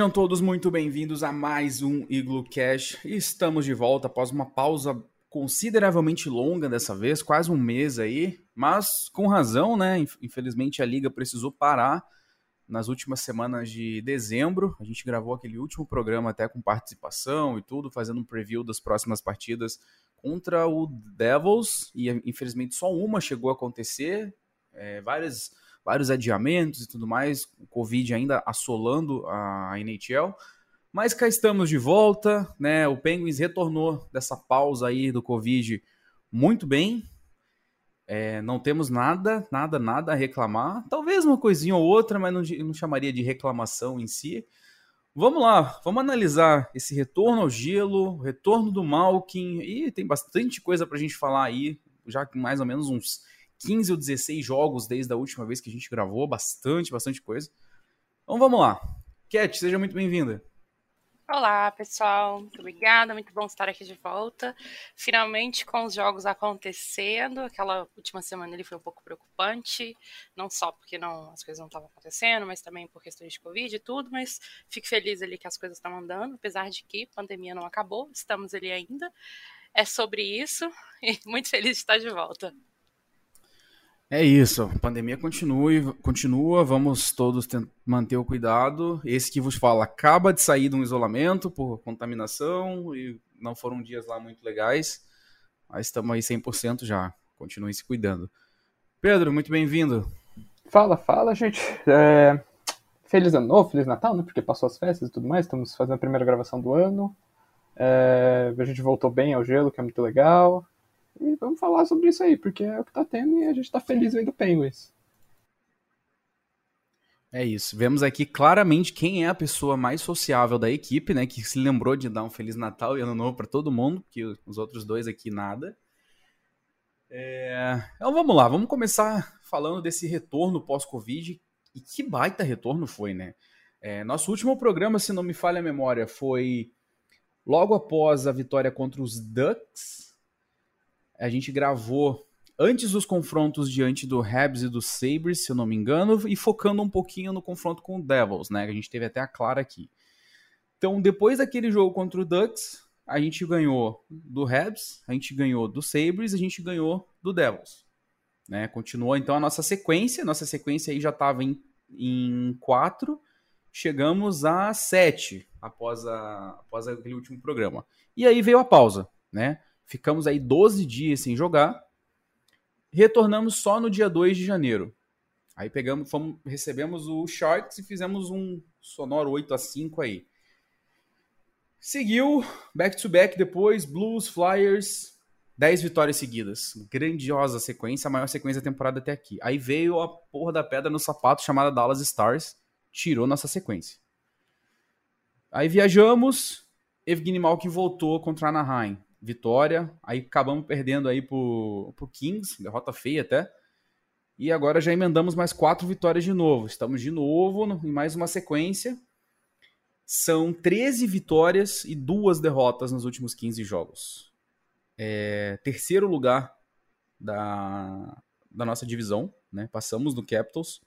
Sejam todos muito bem-vindos a mais um Iglu Cash. Estamos de volta após uma pausa consideravelmente longa dessa vez, quase um mês aí, mas com razão, né? Infelizmente a liga precisou parar nas últimas semanas de dezembro. A gente gravou aquele último programa até com participação e tudo, fazendo um preview das próximas partidas contra o Devils e infelizmente só uma chegou a acontecer. É, várias vários adiamentos e tudo mais, o Covid ainda assolando a NHL. Mas cá estamos de volta, né? O Penguins retornou dessa pausa aí do Covid muito bem. É, não temos nada, nada, nada a reclamar. Talvez uma coisinha ou outra, mas não, não chamaria de reclamação em si. Vamos lá, vamos analisar esse retorno ao gelo, retorno do Malkin, e tem bastante coisa para a gente falar aí, já que mais ou menos uns 15 ou 16 jogos desde a última vez que a gente gravou, bastante, bastante coisa. Então vamos lá. Cat, seja muito bem-vinda. Olá, pessoal. Muito obrigada. Muito bom estar aqui de volta. Finalmente com os jogos acontecendo. Aquela última semana ele foi um pouco preocupante, não só porque não as coisas não estavam acontecendo, mas também por questões de Covid e tudo, mas fico feliz ali que as coisas estão andando, apesar de que a pandemia não acabou, estamos ali ainda. É sobre isso e muito feliz de estar de volta. É isso, a pandemia continua, continua, vamos todos manter o cuidado. Esse que vos fala acaba de sair de um isolamento por contaminação e não foram dias lá muito legais, mas estamos aí 100% já, continuem se cuidando. Pedro, muito bem-vindo. Fala, fala, gente. É... Feliz ano novo, Feliz Natal, né? Porque passou as festas e tudo mais, estamos fazendo a primeira gravação do ano. É... A gente voltou bem ao gelo, que é muito legal. E vamos falar sobre isso aí, porque é o que tá tendo e a gente tá feliz vendo Penguins. É isso. Vemos aqui claramente quem é a pessoa mais sociável da equipe, né? Que se lembrou de dar um Feliz Natal e Ano Novo para todo mundo, que os outros dois aqui nada. É... Então vamos lá, vamos começar falando desse retorno pós-Covid. E que baita retorno foi, né? É, nosso último programa, se não me falha a memória, foi logo após a vitória contra os Ducks a gente gravou antes dos confrontos diante do Habs e do Sabres, se eu não me engano, e focando um pouquinho no confronto com o Devils, né? A gente teve até a Clara aqui. Então, depois daquele jogo contra o Ducks, a gente ganhou do Habs, a gente ganhou do Sabres, a gente ganhou do Devils. Né? Continuou então a nossa sequência, nossa sequência aí já estava em, em quatro, chegamos a sete após, a, após aquele último programa. E aí veio a pausa, né? Ficamos aí 12 dias sem jogar. Retornamos só no dia 2 de janeiro. Aí pegamos, fomos, recebemos o Sharks e fizemos um sonoro 8 a 5 aí. Seguiu back to back depois, Blues, Flyers, 10 vitórias seguidas. Grandiosa sequência, a maior sequência da temporada até aqui. Aí veio a porra da pedra no sapato chamada Dallas Stars, tirou nossa sequência. Aí viajamos, Evgeny Malkin voltou contra Anaheim vitória. Aí acabamos perdendo aí pro, pro Kings, derrota feia até. E agora já emendamos mais quatro vitórias de novo. Estamos de novo em mais uma sequência. São 13 vitórias e duas derrotas nos últimos 15 jogos. É, terceiro lugar da, da nossa divisão, né? Passamos no Capitals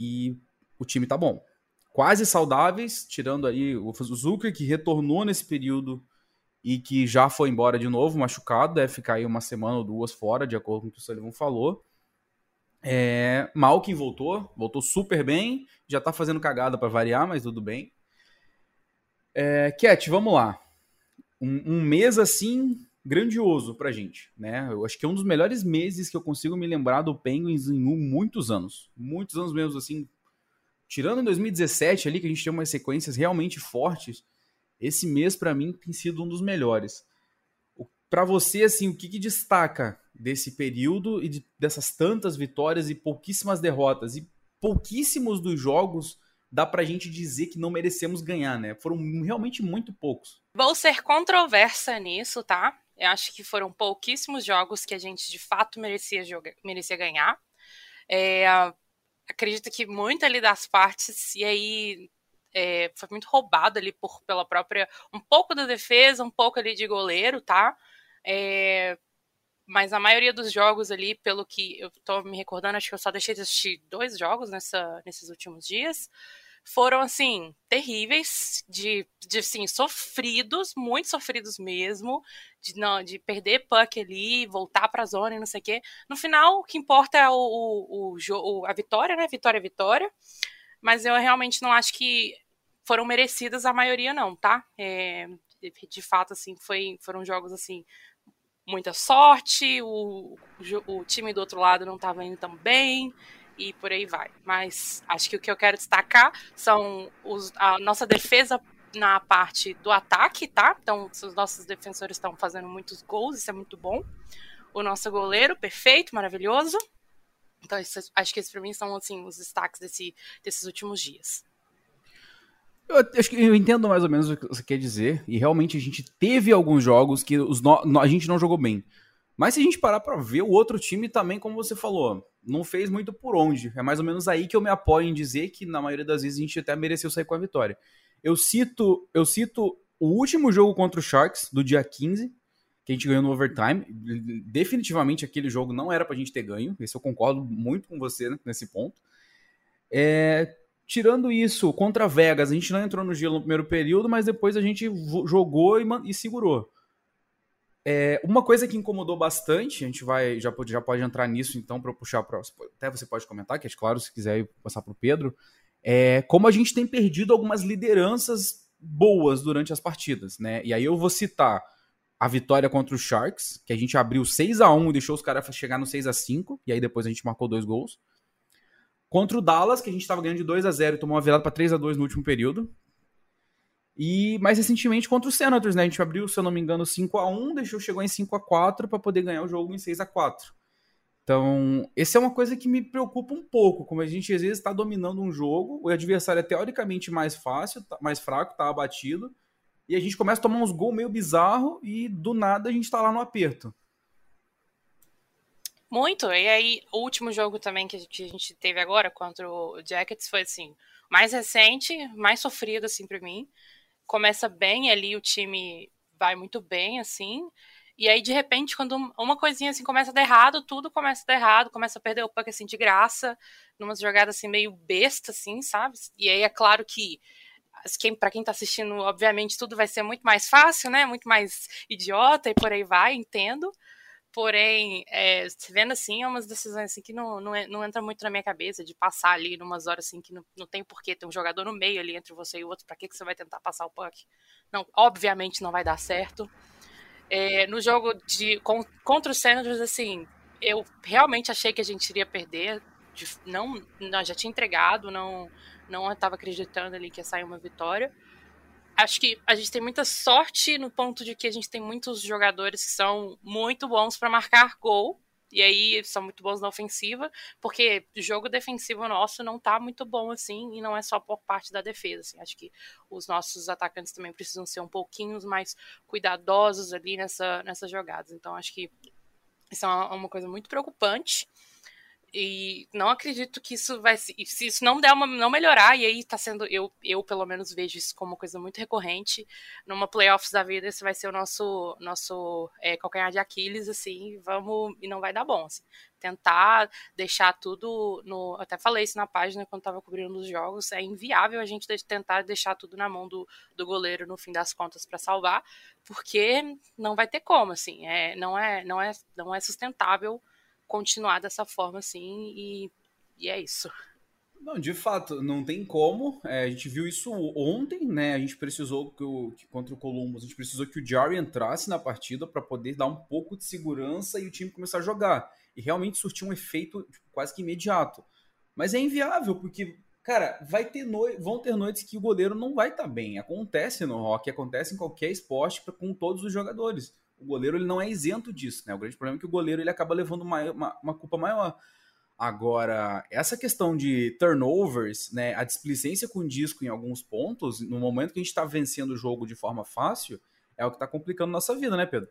e o time tá bom. Quase saudáveis, tirando aí o Zucker, que retornou nesse período e que já foi embora de novo, machucado, deve ficar aí uma semana ou duas fora, de acordo com o que o Sullivan falou. É, Malkin voltou, voltou super bem, já tá fazendo cagada para variar, mas tudo bem. É, Cat, vamos lá. Um, um, mês assim grandioso pra gente, né? Eu acho que é um dos melhores meses que eu consigo me lembrar do Penguins em muitos anos. Muitos anos mesmo, assim. Tirando em 2017 ali, que a gente tem umas sequências realmente fortes esse mês, para mim, tem sido um dos melhores. Para você, assim, o que, que, destaca desse período e de, dessas tantas vitórias e pouquíssimas derrotas? E pouquíssimos dos jogos dá pra gente dizer que não merecemos ganhar, né? Foram realmente muito poucos. Vou ser controversa nisso, tá? Eu acho que foram pouquíssimos jogos que a gente de fato merecia, jogar, merecia ganhar. É, acredito que muito ali das partes, e aí é, foi muito roubado ali por, pela própria. Um pouco da defesa, um pouco ali de goleiro, tá? É, mas a maioria dos jogos ali, pelo que eu tô me recordando, acho que eu só deixei de assistir dois jogos nessa, nesses últimos dias. foram, assim, terríveis, de, de assim, sofridos, muito sofridos mesmo, de, não, de perder puck ali, voltar pra zona e não sei o quê. No final, o que importa é o, o, o, a vitória, né? Vitória é vitória. Mas eu realmente não acho que foram merecidas a maioria, não, tá? É, de, fato, assim, foi, foram jogos, assim, muita sorte, o, o, o time do outro lado não estava indo tão bem e por aí vai. Mas acho que o que eu quero destacar são os, a nossa defesa na parte do ataque, tá? Então, os nossos defensores estão fazendo muitos gols, isso é muito bom. O nosso goleiro, perfeito, maravilhoso. Então, isso, acho que esses para mim são assim, os destaques desse, desses últimos dias. Eu eu entendo mais ou menos o que você quer dizer. E realmente a gente teve alguns jogos que os no, a gente não jogou bem. Mas se a gente parar para ver, o outro time também, como você falou, não fez muito por onde. É mais ou menos aí que eu me apoio em dizer que na maioria das vezes a gente até mereceu sair com a vitória. Eu cito, eu cito o último jogo contra o Sharks do dia 15, que a gente ganhou no overtime. Definitivamente aquele jogo não era pra gente ter ganho. Esse eu concordo muito com você né, nesse ponto. É, tirando isso, contra Vegas, a gente não entrou no gelo no primeiro período, mas depois a gente jogou e, e segurou. É, uma coisa que incomodou bastante, a gente vai já pode, já pode entrar nisso então para puxar para até você pode comentar, que é claro se quiser passar para o Pedro, é como a gente tem perdido algumas lideranças boas durante as partidas, né? E aí eu vou citar a vitória contra os Sharks, que a gente abriu 6 a 1 e deixou os caras chegar no 6 a 5 e aí depois a gente marcou dois gols. Contra o Dallas, que a gente estava ganhando de 2 a 0 e tomou uma virada para 3 a 2 no último período, e mais recentemente contra o Senators, né? A gente abriu, se eu não me engano, 5 a 1 deixou, chegou em 5 a 4 para poder ganhar o jogo em 6 a 4 Então, essa é uma coisa que me preocupa um pouco, como a gente às vezes está dominando um jogo, o adversário é teoricamente mais fácil, tá, mais fraco, tá abatido, e a gente começa a tomar uns gols meio bizarro e do nada a gente está lá no aperto. Muito, e aí o último jogo também que a gente, teve agora contra o Jackets foi assim, mais recente, mais sofrido assim para mim começa bem ali, o time vai muito bem, assim. E aí, de repente, quando uma coisinha assim começa a dar errado, tudo começa a dar errado, começa a perder o puck assim de graça, numa jogada assim meio besta, assim, sabe? E aí é claro que quem, para quem tá assistindo, obviamente, tudo vai ser muito mais fácil, né? Muito mais idiota e por aí vai, entendo. Porém, é, vendo assim, é umas decisões assim que não, não, é, não entra muito na minha cabeça, de passar ali numas horas assim que não, não tem porquê ter um jogador no meio ali entre você e o outro, para que, que você vai tentar passar o puck? Não, obviamente não vai dar certo. É, no jogo de com, contra o Senators, assim, eu realmente achei que a gente iria perder, de, não, não, já tinha entregado, não não estava acreditando ali que ia sair uma vitória acho que a gente tem muita sorte no ponto de que a gente tem muitos jogadores que são muito bons para marcar gol. E aí são muito bons na ofensiva, porque o jogo defensivo nosso não tá muito bom assim, e não é só por parte da defesa. Assim. Acho que os nossos atacantes também precisam ser um pouquinho mais cuidadosos ali nessa, nessas jogadas. Então acho que isso é uma, uma coisa muito preocupante. E não acredito que isso vai se isso não der uma não melhorar, e aí tá sendo eu eu pelo menos vejo isso como uma coisa muito recorrente. Numa playoffs da vida, esse vai ser o nosso nosso é, calcanhar de Aquiles assim, vamos e não vai dar bom, assim. Tentar deixar tudo no, até falei isso na página quando tava cobrindo os jogos, é inviável a gente tentar deixar tudo na mão do, do goleiro no fim das contas para salvar, porque não vai ter como, assim, é, não é não é não é sustentável continuar dessa forma assim e, e é isso. Não, de fato, não tem como. É, a gente viu isso ontem, né? A gente precisou que, o, que contra o Columbus, a gente precisou que o Jarry entrasse na partida para poder dar um pouco de segurança e o time começar a jogar. E realmente surtiu um efeito tipo, quase que imediato. Mas é inviável, porque, cara, vai ter no... vão ter noites que o goleiro não vai estar tá bem. Acontece no hockey, acontece em qualquer esporte com todos os jogadores o goleiro ele não é isento disso, né? O grande problema é que o goleiro ele acaba levando uma, uma, uma culpa maior. Agora, essa questão de turnovers, né, a displicência com o disco em alguns pontos, no momento que a gente está vencendo o jogo de forma fácil, é o que está complicando nossa vida, né, Pedro?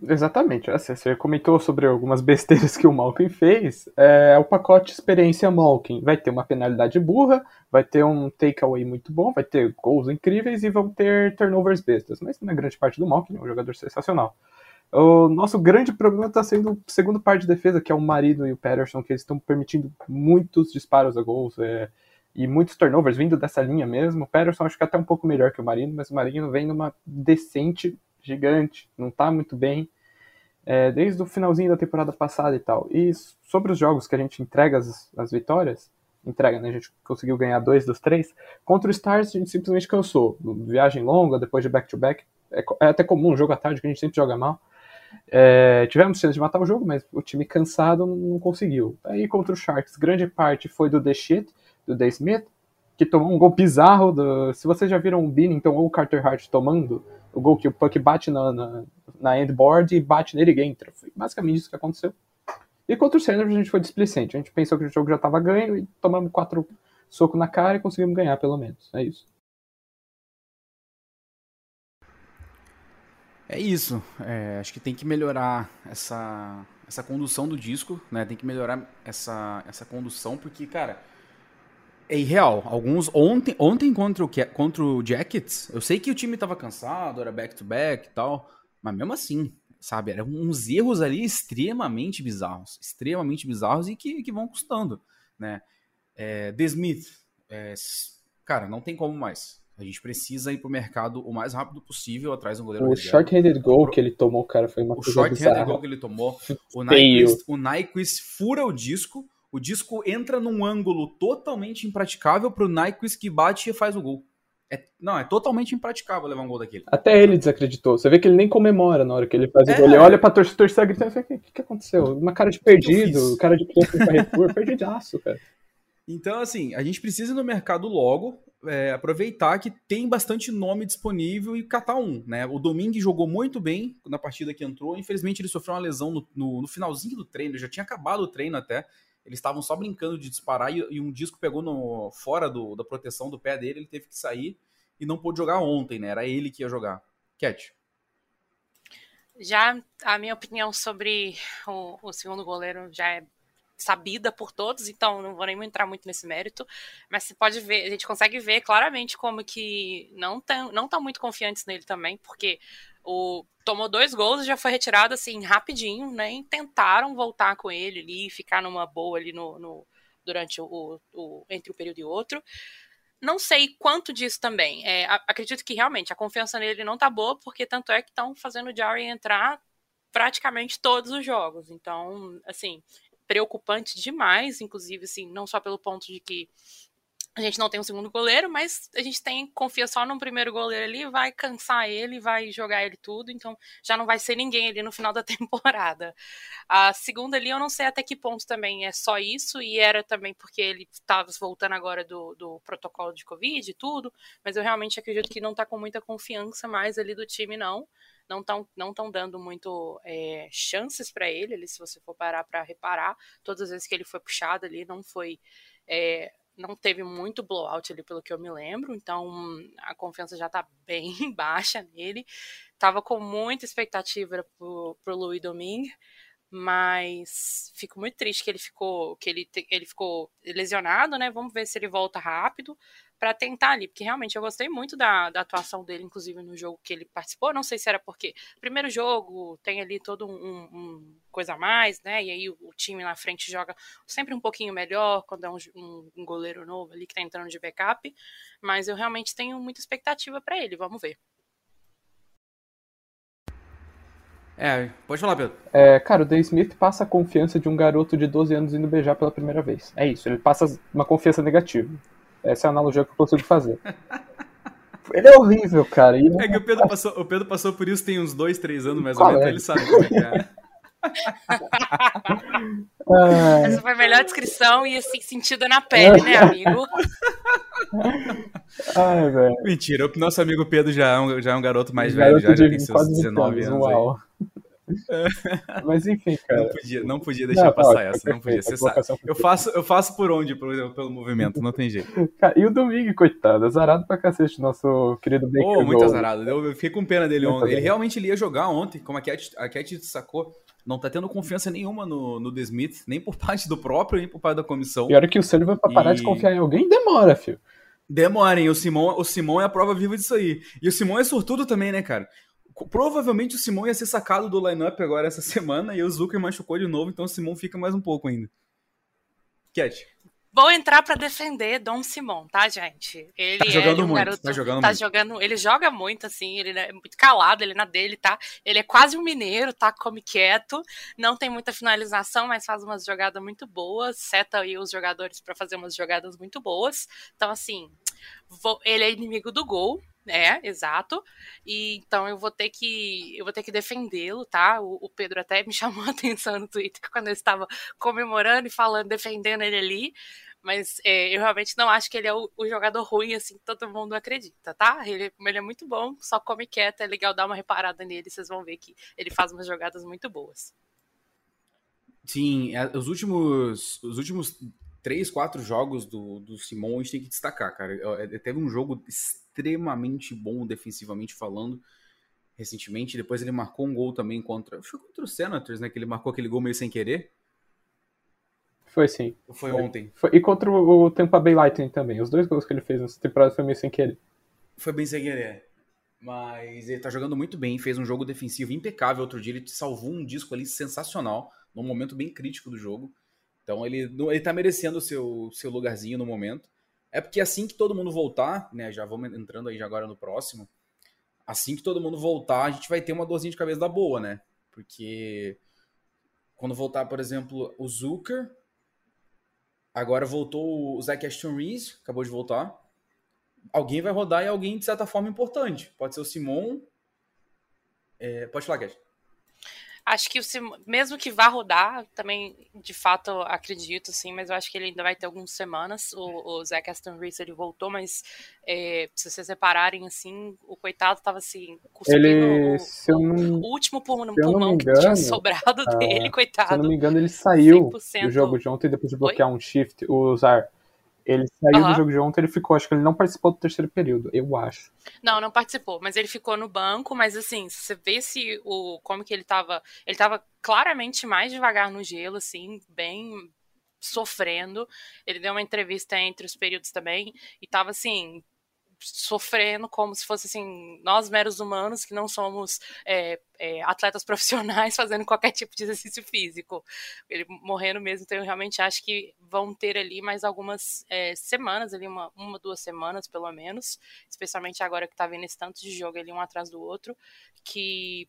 Exatamente. Você comentou sobre algumas besteiras que o Malkin fez. É, o pacote experiência Malkin vai ter uma penalidade burra, vai ter um takeaway muito bom, vai ter gols incríveis e vão ter turnovers bestas. Mas na grande parte do Malkin é um jogador sensacional. O nosso grande problema está sendo o segundo par de defesa, que é o Marido e o Patterson, que eles estão permitindo muitos disparos a gols. É, e muitos turnovers vindo dessa linha mesmo. O Patterson acho que é até um pouco melhor que o Marino, mas o Marino vem numa decente gigante, não tá muito bem. É, desde o finalzinho da temporada passada e tal. E sobre os jogos que a gente entrega as, as vitórias, entrega, né? A gente conseguiu ganhar dois dos três. Contra o Stars, a gente simplesmente cansou. Viagem longa, depois de back-to-back. -back. É, é, até comum um jogo à tarde, que a gente sempre joga mal. É, tivemos chance de matar o jogo, mas o time cansado não conseguiu. Aí contra o Sharks, grande parte foi do Shit, do The Smith, que tomou um gol bizarro. Do, se vocês já viram o Binnington ou o Carter Hart tomando, o gol que o puck bate na, na, na endboard e bate nele e entra. Foi basicamente isso que aconteceu. E contra o Sanders a gente foi displicente. A gente pensou que o jogo já estava ganho e tomamos quatro socos na cara e conseguimos ganhar, pelo menos. É isso. É isso. É, acho que tem que melhorar essa, essa condução do disco, né? Tem que melhorar essa, essa condução, porque, cara, é irreal. Alguns. Ontem, ontem contra, o, contra o Jackets, eu sei que o time tava cansado, era back-to-back -back e tal, mas mesmo assim, sabe? Eram uns erros ali extremamente bizarros. Extremamente bizarros e que, que vão custando, né? É, The Smith, é, cara, não tem como mais. A gente precisa ir pro mercado o mais rápido possível atrás do goleiro. O short-handed goal que ele tomou, cara, foi uma o coisa O short-handed goal que ele tomou. O Nyquist, o Nyquist fura o disco, o disco entra num ângulo totalmente impraticável pro Nyquist que bate e faz o gol. É, não, é totalmente impraticável levar um gol daquele. Até ele desacreditou. Você vê que ele nem comemora na hora que ele faz é. o gol. Ele olha pra torcida, torcida gritando, o que, que, aconteceu? Uma cara de perdido, cara de criança no Carrefour, perdidaço, cara. Então, assim, a gente precisa ir no mercado logo, é, aproveitar que tem bastante nome disponível e catar um, né? O Domingue jogou muito bem na partida que entrou, infelizmente ele sofreu uma lesão no, no, no finalzinho do treino, já tinha acabado o treino até, eles estavam só brincando de disparar e, e um disco pegou no, fora do, da proteção do pé dele, ele teve que sair e não pôde jogar ontem, né? Era ele que ia jogar. Cat. Já a minha opinião sobre o, o segundo goleiro já é sabida por todos, então não vou nem entrar muito nesse mérito, mas você pode ver, a gente consegue ver claramente como que não estão não tão muito confiantes nele também, porque o tomou dois gols e já foi retirado assim rapidinho, nem né, tentaram voltar com ele ali, ficar numa boa ali no, no durante o, o, entre um período e outro. Não sei quanto disso também. É, acredito que realmente a confiança nele não tá boa, porque tanto é que estão fazendo o Jarry entrar praticamente todos os jogos. Então, assim, preocupante demais, inclusive, assim, não só pelo ponto de que a gente não tem um segundo goleiro, mas a gente tem confia só no primeiro goleiro ali, vai cansar ele, vai jogar ele tudo, então já não vai ser ninguém ali no final da temporada. A segunda ali eu não sei até que ponto também é só isso, e era também porque ele estava voltando agora do, do protocolo de Covid e tudo, mas eu realmente acredito que não está com muita confiança mais ali do time, não não estão não tão dando muito é, chances para ele, se você for parar para reparar, todas as vezes que ele foi puxado ali, não foi. É, não teve muito blowout ali, pelo que eu me lembro, então a confiança já tá bem baixa nele. Tava com muita expectativa pro, pro Louis Domingue, mas fico muito triste que ele ficou que ele, ele ficou lesionado, né? Vamos ver se ele volta rápido para tentar ali, porque realmente eu gostei muito da, da atuação dele, inclusive no jogo que ele participou. Não sei se era porque primeiro jogo tem ali todo um, um coisa a mais, né? E aí o, o, time na frente joga sempre um pouquinho melhor quando é um, um, um goleiro novo ali que tá entrando de backup. Mas eu realmente tenho muita expectativa para ele. Vamos ver. É, pode falar, Pedro. É, cara, o Dave Smith passa a confiança de um garoto de 12 anos indo beijar pela primeira vez. É isso, ele passa uma confiança negativa. Essa é a analogia que eu consigo fazer. Ele é horrível, cara. É que o Pedro, passou, o Pedro passou por isso tem uns dois, três anos mais ou menos, é? ele sabe como é que é. Essa foi a melhor descrição e assim, sentido na pele, né, amigo? Ai, velho. Mentira, o nosso amigo Pedro já é um, já é um garoto mais garoto velho, já, já tem seus 19 anos. Uau. Mas enfim, cara. Não podia, não podia deixar não, passar essa, não podia. Você sabe. Eu faço, eu faço por onde pelo, pelo movimento, não tem jeito. Cara, e o Domingue, coitado, azarado pra cacete, nosso querido Baker. Oh, muito azarado. Eu fiquei com pena dele ontem. Ele realmente ia jogar ontem, como a Cat, a Cat sacou. Não tá tendo confiança nenhuma no, no The Smith, nem por parte do próprio, nem por parte da comissão. E a hora que o Sullivan pra parar e... de confiar em alguém, demora, filho. Demorem, o Simon, o Simon é a prova viva disso aí. E o Simon é sortudo também, né, cara? Provavelmente o Simon ia ser sacado do lineup agora essa semana e o Zucker machucou de novo, então o Simon fica mais um pouco ainda. Cat. Vou entrar para defender Dom Simon, tá, gente? Ele tá jogando é um muito, garoto, tá jogando tá muito. jogando, ele joga muito assim, ele é muito calado, ele na dele, tá? Ele é quase um mineiro, tá? Come quieto, não tem muita finalização, mas faz umas jogadas muito boas, seta aí os jogadores para fazer umas jogadas muito boas. Então assim, vou, ele é inimigo do gol, é, exato. E então eu vou ter que eu vou ter que defendê-lo, tá? O, o, Pedro até me chamou a atenção no Twitter quando eu estava comemorando e falando, defendendo ele ali. Mas é, eu realmente não acho que ele é o, o, jogador ruim, assim, que todo mundo acredita, tá? Ele, ele é muito bom, só come quieto, é legal dar uma reparada nele, vocês vão ver que ele faz umas jogadas muito boas. Sim, é, os últimos, os últimos três, quatro jogos do, do Simon a gente tem que destacar, cara. É, teve um jogo extremamente bom defensivamente falando recentemente. Depois ele marcou um gol também contra. Foi contra o Senators, né? Que ele marcou aquele gol meio sem querer. Foi sim. Foi, ontem. Foi, e contra o Tampa Bay Lightning também. Os dois gols que ele fez nessa temporada foi meio sem querer. Foi bem sem querer. Mas ele tá jogando muito bem, fez um jogo defensivo impecável outro dia. Ele salvou um disco ali sensacional, num momento bem crítico do jogo. Então ele, ele tá merecendo o seu, seu lugarzinho no momento. É porque assim que todo mundo voltar, né? Já vamos entrando aí já agora no próximo. Assim que todo mundo voltar, a gente vai ter uma dorzinha de cabeça da boa, né? Porque quando voltar, por exemplo, o Zucker, agora voltou o Zach Ashton Reese, acabou de voltar. Alguém vai rodar e alguém de certa forma importante. Pode ser o Simon. É, pode falar, Cash. Acho que o mesmo que vá rodar, também de fato acredito, sim, mas eu acho que ele ainda vai ter algumas semanas. O, o Zach Aston Reese ele voltou, mas é, se vocês repararem, assim, o coitado tava assim, cuspindo ele, o, não, o, último pulmão, pulmão engano, que tinha sobrado dele, coitado. Se eu não me engano, ele saiu 100%... do jogo de ontem depois de bloquear Oi? um shift, usar ele saiu uhum. do jogo de ontem, ele ficou, acho que ele não participou do terceiro período, eu acho. Não, não participou, mas ele ficou no banco, mas assim, se você vê se o como que ele tava, ele tava claramente mais devagar no gelo, assim, bem sofrendo. Ele deu uma entrevista entre os períodos também e tava assim, sofrendo como se fosse assim, nós meros humanos que não somos é, é, atletas profissionais fazendo qualquer tipo de exercício físico. Ele morrendo mesmo, então eu realmente acho que vão ter ali mais algumas é, semanas, ali uma, uma, duas semanas pelo menos, especialmente agora que tá vendo esse tanto de jogo ali um atrás do outro, que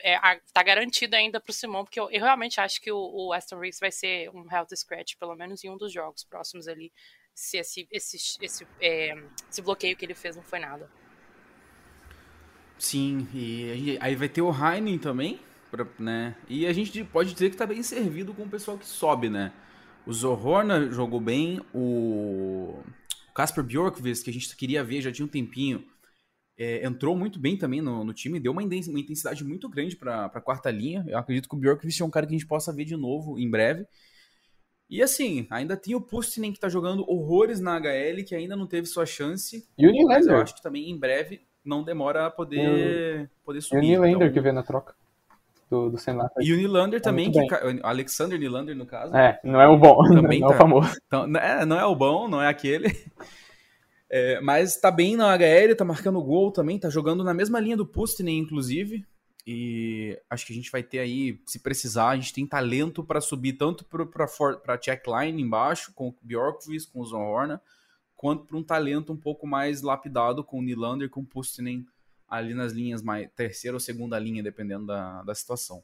é, tá garantido ainda pro Simão, porque eu, eu, realmente acho que o, o Aston Reeves vai ser um health scratch, pelo menos em um dos jogos próximos ali se esse, esse, esse, é, esse bloqueio que ele fez não foi nada. Sim, e aí vai ter o Heinen também, pra, né? E a gente pode dizer que tá bem servido com o pessoal que sobe, né? O Zohorna jogou bem, o Casper Bjorkvist, que a gente queria ver já tinha um tempinho, é, entrou muito bem também no, no time, deu uma intensidade muito grande para a quarta linha. Eu acredito que o Bjorkvist é um cara que a gente possa ver de novo em breve. E assim, ainda tem o Pustinen que tá jogando horrores na HL, que ainda não teve sua chance. E o Nylander. eu acho que também em breve não demora a poder, poder subir. E o Nylander então... que veio na troca do, do. E o Nylander tá também, que, o Alexander Nylander no caso. É, não é o bom, também não tá. é o tá. famoso. Então, é, não é o bom, não é aquele. É, mas tá bem na HL, tá marcando gol também, tá jogando na mesma linha do Pustinen, inclusive. E acho que a gente vai ter aí, se precisar, a gente tem talento para subir tanto para checkline embaixo, com o Bjorkvist, com o Zohorna, quanto para um talento um pouco mais lapidado com o Nylander, com o Pustinen ali nas linhas mais terceira ou segunda linha, dependendo da, da situação.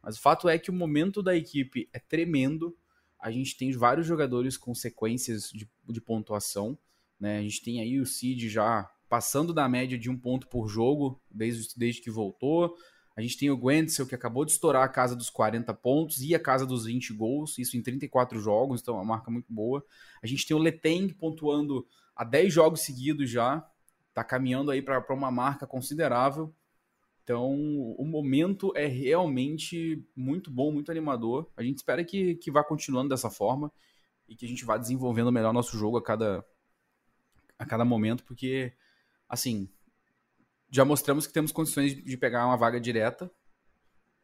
Mas o fato é que o momento da equipe é tremendo. A gente tem vários jogadores com sequências de, de pontuação. Né? A gente tem aí o Cid já passando da média de um ponto por jogo desde, desde que voltou. A gente tem o Gwendzel, que acabou de estourar a casa dos 40 pontos e a casa dos 20 gols, isso em 34 jogos, então é uma marca muito boa. A gente tem o Leteng pontuando a 10 jogos seguidos já, tá caminhando aí para uma marca considerável. Então, o momento é realmente muito bom, muito animador. A gente espera que, que vá continuando dessa forma e que a gente vá desenvolvendo melhor nosso jogo a cada, a cada momento, porque assim, já mostramos que temos condições de pegar uma vaga direta,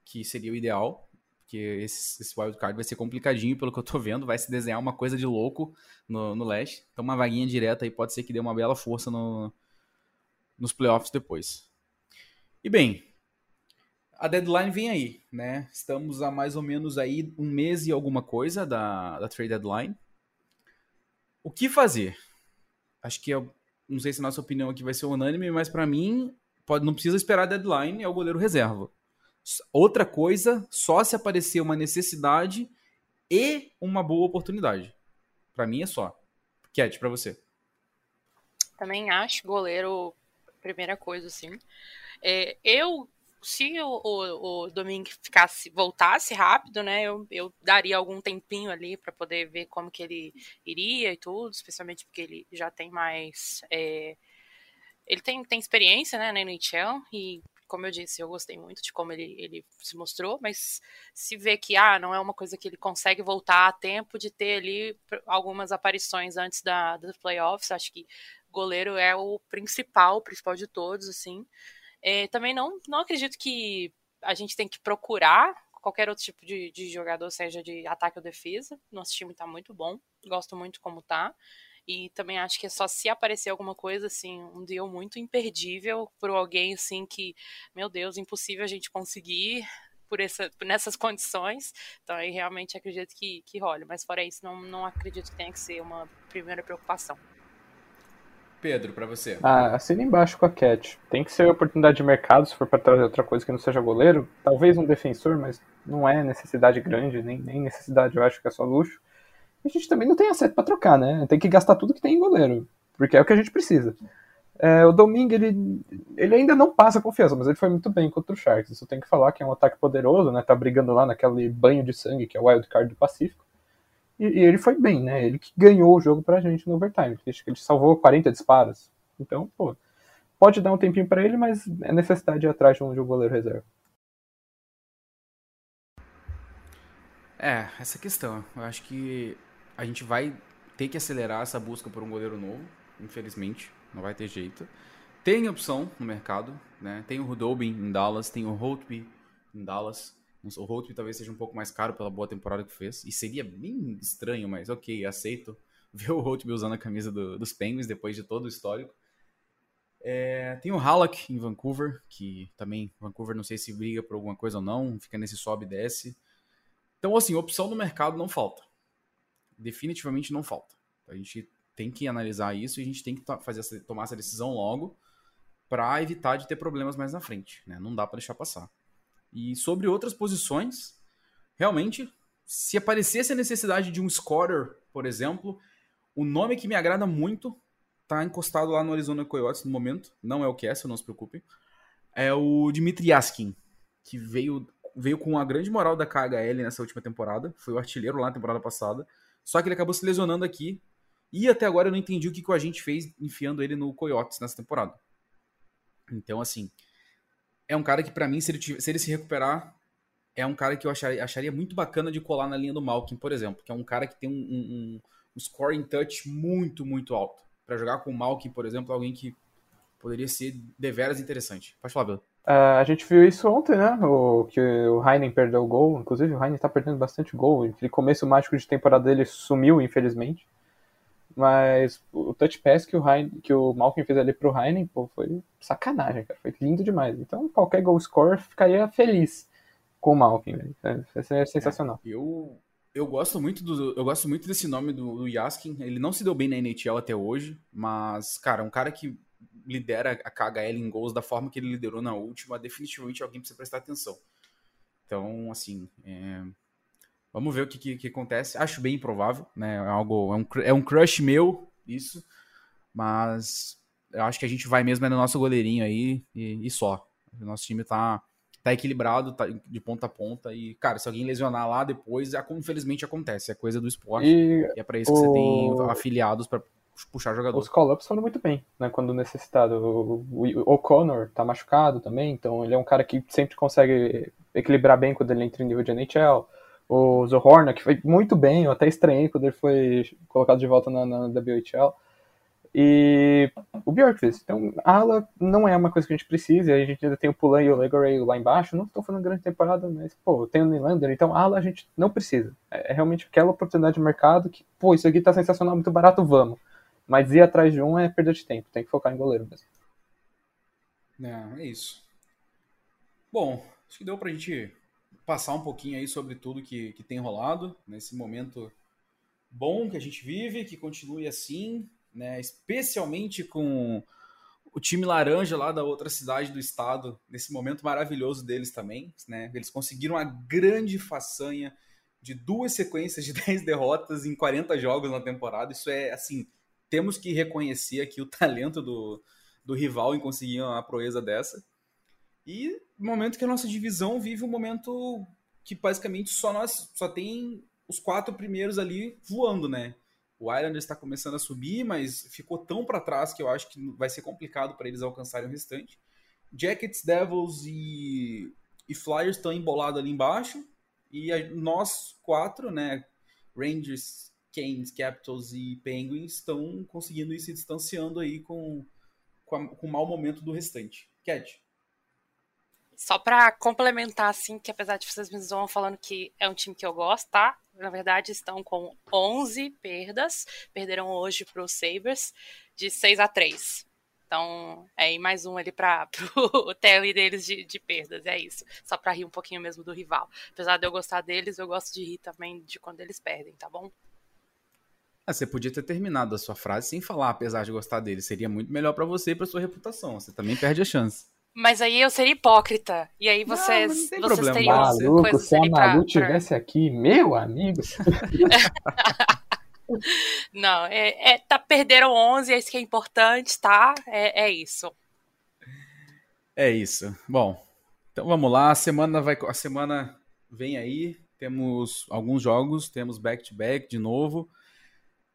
que seria o ideal, porque esse, esse wildcard vai ser complicadinho, pelo que eu tô vendo, vai se desenhar uma coisa de louco no, no leste. Então uma vaguinha direta aí pode ser que dê uma bela força no, nos playoffs depois. E bem, a deadline vem aí, né? Estamos a mais ou menos aí um mês e alguma coisa da, da trade deadline. O que fazer? Acho que é, não sei se a nossa opinião aqui vai ser unânime, mas para mim pode, não precisa esperar a deadline, é o goleiro reserva. Outra coisa, só se aparecer uma necessidade e uma boa oportunidade. Para mim é só. Cat, para você. Também acho goleiro primeira coisa, assim. É, eu, se o, o, o Domingue ficasse, voltasse rápido, né, eu, eu daria algum tempinho ali para poder ver como que ele iria e tudo, especialmente porque ele já tem mais. É, ele tem, tem experiência né, na NHL e como eu disse, eu gostei muito de como ele, ele se mostrou, mas se vê que ah, não é uma coisa que ele consegue voltar a tempo de ter ali algumas aparições antes da, dos playoffs, acho que goleiro é o principal, o principal de todos, assim. É, também não, não acredito que a gente tem que procurar qualquer outro tipo de, de jogador, seja de ataque ou defesa. Nosso time tá muito bom, gosto muito como tá. E também acho que é só se aparecer alguma coisa, assim, um deal muito imperdível por alguém, assim, que, meu Deus, impossível a gente conseguir por essa, nessas condições. Então aí realmente acredito que, que role. Mas fora isso, não, não acredito que tenha que ser uma primeira preocupação. Pedro, para você. Ah, assina embaixo com a Cat. Tem que ser oportunidade de mercado, se for para trazer outra coisa que não seja goleiro. Talvez um defensor, mas não é necessidade grande, nem, nem necessidade, eu acho que é só luxo a gente também não tem acerto para trocar, né? Tem que gastar tudo que tem em goleiro, porque é o que a gente precisa. É, o Domingue, ele, ele ainda não passa confiança, mas ele foi muito bem contra o Sharks. Isso tem que falar que é um ataque poderoso, né? Tá brigando lá naquele banho de sangue que é o Wild Card do Pacífico. E, e ele foi bem, né? Ele que ganhou o jogo pra gente no overtime. Ele salvou 40 disparos. Então, pô, pode dar um tempinho para ele, mas é necessidade de ir atrás de um, de um goleiro reserva. É, essa questão. Eu acho que a gente vai ter que acelerar essa busca por um goleiro novo, infelizmente, não vai ter jeito. Tem opção no mercado, né? Tem o Rudobin em Dallas, tem o Holtby em Dallas. O Holtby talvez seja um pouco mais caro pela boa temporada que fez. E seria bem estranho, mas ok, aceito ver o Holtby usando a camisa do, dos Penguins depois de todo o histórico. É, tem o Halleck em Vancouver, que também Vancouver não sei se briga por alguma coisa ou não, fica nesse sobe e desce. Então, assim, opção no mercado não falta definitivamente não falta. A gente tem que analisar isso e a gente tem que fazer essa, tomar essa decisão logo para evitar de ter problemas mais na frente. Né? Não dá para deixar passar. E sobre outras posições, realmente, se aparecesse a necessidade de um scorer, por exemplo, o nome que me agrada muito tá encostado lá no Arizona Coyotes no momento, não é o Kessel, não se preocupem, é o Dmitry Yaskin, que veio, veio com a grande moral da KHL nessa última temporada, foi o artilheiro lá na temporada passada, só que ele acabou se lesionando aqui. E até agora eu não entendi o que, que o agente fez enfiando ele no Coyotes nessa temporada. Então, assim, é um cara que para mim, se ele, se ele se recuperar, é um cara que eu acharia, acharia, muito bacana de colar na linha do Malkin, por exemplo. Que é um cara que tem um, um, um scoring touch muito, muito alto. Para jogar com o Malkin, por exemplo, alguém que poderia ser deveras interessante. Pode falar, Bela. Uh, a gente viu isso ontem, né? O, que o Heinen perdeu o gol. Inclusive, o Heinen tá perdendo bastante gol. Aquele começo mágico de temporada dele sumiu, infelizmente. Mas o touch pass que o, Heinen, que o Malkin fez ali pro Heinen, pô, foi sacanagem, cara. Foi lindo demais. Então, qualquer goal score ficaria feliz com o Malkin, velho. É, é sensacional. É, eu, eu gosto muito do eu gosto muito desse nome do, do Yaskin. Ele não se deu bem na NHL até hoje, mas cara, um cara que lidera a KHL em gols da forma que ele liderou na última, definitivamente alguém precisa prestar atenção. Então, assim, é... vamos ver o que, que, que, acontece. Acho bem improvável, né? É, algo, é, um, é um crush meu, isso. Mas eu acho que a gente vai mesmo é no nosso goleirinho aí e, e só. O nosso time tá, tá equilibrado, tá de ponta a ponta. E, cara, se alguém lesionar lá depois, infelizmente acontece. É coisa do esporte. E, e é para isso que o... você tem afiliados para puxar jogador. Os call-ups foram muito bem, né, quando necessitado. O, o O'Connor tá machucado também, então ele é um cara que sempre consegue equilibrar bem quando ele entra em nível de NHL. O Zohorna, que foi muito bem, eu até estranhei quando ele foi colocado de volta na, na WHL. E o Bjorkvist. Então, a ala não é uma coisa que a gente precisa. A gente ainda tem o Pulan e o Legoray lá embaixo. Não estou falando grande temporada, mas, pô, tem o Nylander. Então, a ala a gente não precisa. É, é realmente aquela oportunidade de mercado que, pô, isso aqui tá sensacional, muito barato, vamos. Mas ir atrás de um é perda de tempo, tem que focar em goleiro mesmo. É, é isso. Bom, acho que deu pra gente passar um pouquinho aí sobre tudo que, que tem rolado nesse momento bom que a gente vive, que continue assim, né? Especialmente com o time laranja lá da outra cidade do estado, nesse momento maravilhoso deles também, né? Eles conseguiram a grande façanha de duas sequências de 10 derrotas em 40 jogos na temporada. Isso é assim, temos que reconhecer aqui o talento do, do rival em conseguir uma proeza dessa. E momento que a nossa divisão vive um momento que basicamente só nós só tem os quatro primeiros ali voando, né? O Islanders está começando a subir, mas ficou tão para trás que eu acho que vai ser complicado para eles alcançarem o restante. Jackets, Devils e, e Flyers estão embolados ali embaixo. E a, nós quatro, né? Rangers, Canes, Capitals e Penguins estão conseguindo ir se distanciando aí com, com, a, com o mau momento do restante. Cat. Só para complementar, assim, que apesar de vocês me zoam falando que é um time que eu gosto, tá? Na verdade, estão com 11 perdas. Perderam hoje pro Sabres de 6 a 3. Então, é mais um ali para o tele deles de, de, perdas, é isso. Só para rir um pouquinho mesmo do rival. Apesar de eu gostar deles, eu gosto de rir também de quando eles perdem, tá bom? Ah, você podia ter terminado a sua frase sem falar, apesar de gostar deles. Seria muito melhor para você e para sua reputação. Você também perde a chance. Mas aí eu seria hipócrita. E aí vocês, não, vocês teriam Maluco, se a Malu tivesse pra... aqui, meu amigo. não, é, é, tá, perderam 11, é isso que é importante, tá? É, é isso. É isso. Bom, então vamos lá. A semana vai, a semana vem aí. Temos alguns jogos, temos back-to-back -back de novo.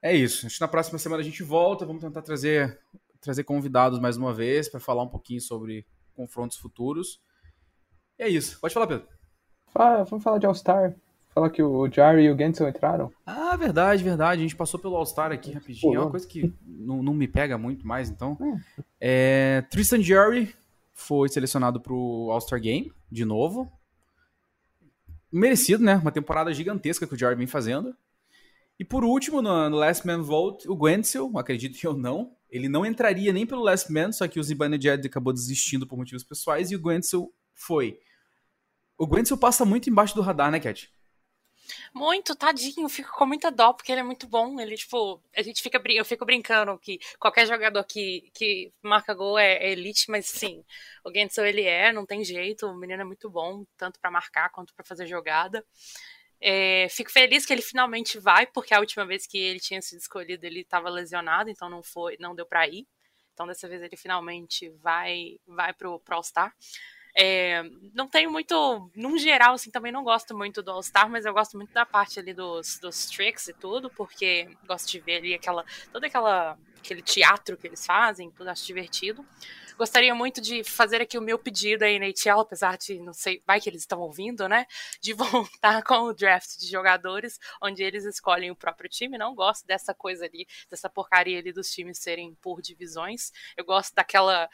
É isso. Acho que na próxima semana a gente volta. Vamos tentar trazer, trazer convidados mais uma vez para falar um pouquinho sobre confrontos futuros. E é isso. Pode falar, Pedro. Fala, vamos falar de All-Star. Fala que o Jarry e o Gensel entraram. Ah, verdade, verdade. A gente passou pelo All-Star aqui rapidinho. É uma coisa que não, não me pega muito mais, então. É, Tristan Jarry foi selecionado para o All-Star Game, de novo. Merecido, né? Uma temporada gigantesca que o Jarry vem fazendo. E por último, no, no Last Man Vote, o Gwensel, acredito que eu não, ele não entraria nem pelo Last Man, só que o Zibanejad acabou desistindo por motivos pessoais e o Gwentzel foi. O Gwentzel passa muito embaixo do radar, né, Cat? Muito, tadinho, fico com muita dó, porque ele é muito bom. Ele, tipo, a gente fica, eu fico brincando que qualquer jogador que, que marca gol é, é elite, mas sim, o Gensel ele é, não tem jeito, o menino é muito bom, tanto para marcar quanto para fazer jogada. É, fico feliz que ele finalmente vai, porque a última vez que ele tinha sido escolhido ele estava lesionado, então não foi, não deu para ir. Então dessa vez ele finalmente vai, vai pro, pro All Star. É, não tenho muito, num geral, assim, também não gosto muito do All Star, mas eu gosto muito da parte ali dos, dos tricks e tudo, porque gosto de ver ali aquela, todo aquela, aquele teatro que eles fazem, tudo acho divertido. Gostaria muito de fazer aqui o meu pedido à NHL, apesar de não sei, vai que eles estão ouvindo, né? De voltar com o draft de jogadores, onde eles escolhem o próprio time. Não gosto dessa coisa ali, dessa porcaria ali dos times serem por divisões. Eu gosto daquela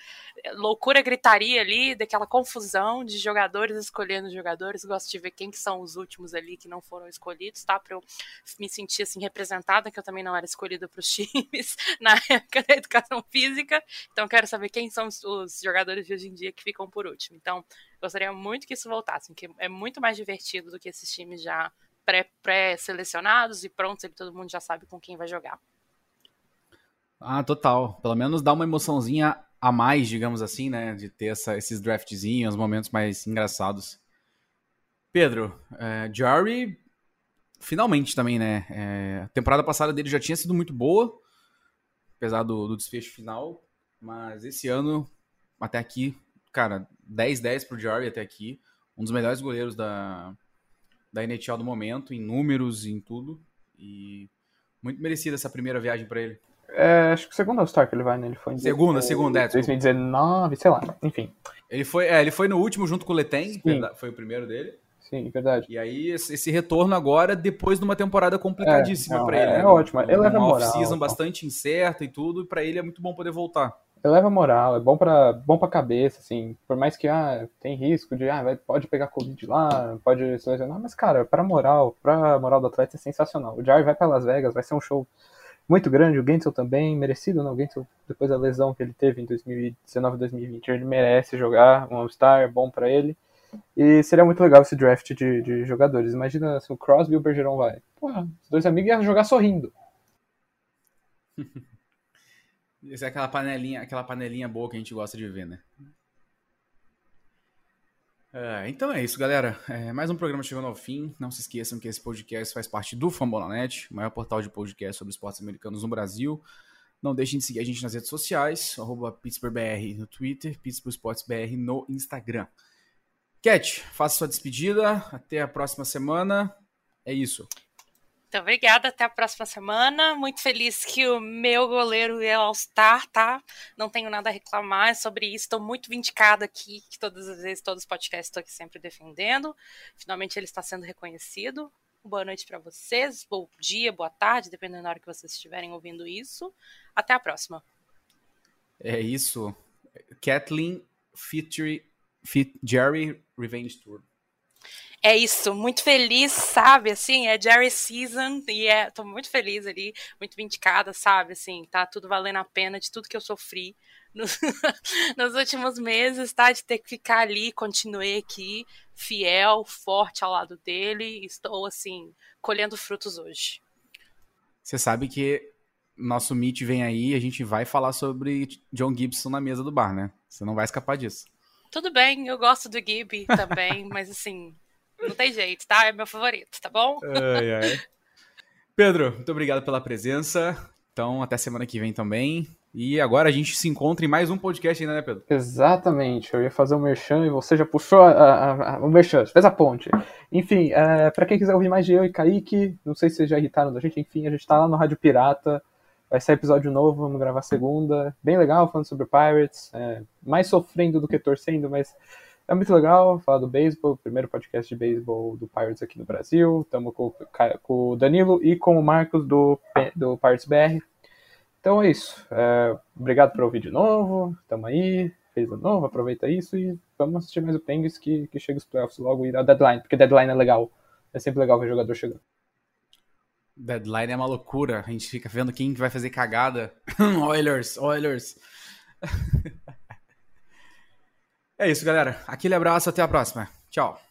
loucura gritaria ali, daquela confusão de jogadores escolhendo jogadores. Gosto de ver quem que são os últimos ali que não foram escolhidos, tá? Para eu me sentir assim representada, que eu também não era escolhida para os times na época da educação física. Então quero saber quem são os, os, jogadores de hoje em dia que ficam por último. Então, gostaria muito que isso voltasse, que é muito mais divertido do que esses times já pré-selecionados pré e prontos, ele, todo mundo já sabe com quem vai jogar. Ah, total. Pelo menos dá uma emoçãozinha a mais, digamos assim, né? De ter essa, esses draftzinhos, momentos mais engraçados. Pedro, é, Jari, finalmente também, né? É, a temporada passada dele já tinha sido muito boa, apesar do, do desfecho final. Mas esse ano, até aqui, cara, 10-10 pro Jarry até aqui. Um dos melhores goleiros da, da NHL do momento, em números, em tudo. E muito merecida essa primeira viagem para ele. É, acho que o segundo All-Star que ele vai, né? Ele foi em segunda, segunda, é. 2019, sei lá, enfim. Ele foi, é, ele foi no último junto com o Leteng, foi o primeiro dele. Sim, verdade. E aí, esse retorno agora, depois de uma temporada complicadíssima é, para ele. É, né? ótimo, ele leva moral. Uma off-season bastante incerta e tudo, e para ele é muito bom poder voltar eleva a moral, é bom para bom pra cabeça, assim, por mais que ah, tem risco de, ah, pode pegar Covid lá, pode se lesionar, mas, cara, pra moral, pra moral do atleta é sensacional. O Jar vai para Las Vegas, vai ser um show muito grande, o Gensel também, merecido, não, o Gensel, depois da lesão que ele teve em 2019, 2020, ele merece jogar um All-Star, bom para ele. E seria muito legal esse draft de, de jogadores. Imagina se o Crosby e o Bergeron vai. Porra, os dois amigos iam jogar sorrindo. Isso é aquela panelinha, aquela panelinha boa que a gente gosta de ver, né? É, então é isso, galera. É, mais um programa chegando ao fim. Não se esqueçam que esse podcast faz parte do Fambonanet, o maior portal de podcast sobre esportes americanos no Brasil. Não deixem de seguir a gente nas redes sociais, PittsburghBR no Twitter, PittsburghSportsBR no Instagram. Cat, faça sua despedida. Até a próxima semana. É isso. Muito obrigada, até a próxima semana. Muito feliz que o meu goleiro é All-Star, tá? Não tenho nada a reclamar sobre isso. Estou muito vindicada aqui, que todas as vezes, todos os podcasts estou aqui sempre defendendo. Finalmente ele está sendo reconhecido. Boa noite para vocês, bom dia, boa tarde, dependendo da hora que vocês estiverem ouvindo isso. Até a próxima. É isso. Kathleen Fit Jerry Revenge Tour é isso, muito feliz, sabe? Assim, é Jerry Season e é, tô muito feliz ali, muito vindicada, sabe? Assim, tá tudo valendo a pena de tudo que eu sofri nos, nos últimos meses, tá? De ter que ficar ali, continuei aqui, fiel, forte ao lado dele, estou, assim, colhendo frutos hoje. Você sabe que nosso Meet vem aí, a gente vai falar sobre John Gibson na mesa do bar, né? Você não vai escapar disso. Tudo bem, eu gosto do Gibby também, mas assim, não tem jeito, tá? É meu favorito, tá bom? Ai, ai. Pedro, muito obrigado pela presença. Então, até semana que vem também. E agora a gente se encontra em mais um podcast ainda, né, Pedro? Exatamente. Eu ia fazer o um merchan e você já puxou a, a, a, o merchan, fez a ponte. Enfim, é, para quem quiser ouvir mais de eu e Kaique, não sei se vocês já irritaram da gente, enfim, a gente tá lá no Rádio Pirata. Vai sair episódio novo, vamos gravar segunda. Bem legal, falando sobre Pirates. É, mais sofrendo do que torcendo, mas é muito legal falar do beisebol, primeiro podcast de beisebol do Pirates aqui no Brasil. Estamos com, com, o Danilo e com o Marcos do, do Pirates BR. Então é isso. É, obrigado por ouvir de novo. Tamo aí. Fez de novo, aproveita isso e vamos assistir mais o Penguins que, que chega os playoffs logo e dá deadline, porque deadline é legal. É sempre legal ver jogador chegando. Deadline é uma loucura. A gente fica vendo quem vai fazer cagada. Oilers, Oilers. É isso, galera. Aquele abraço, até a próxima. Tchau.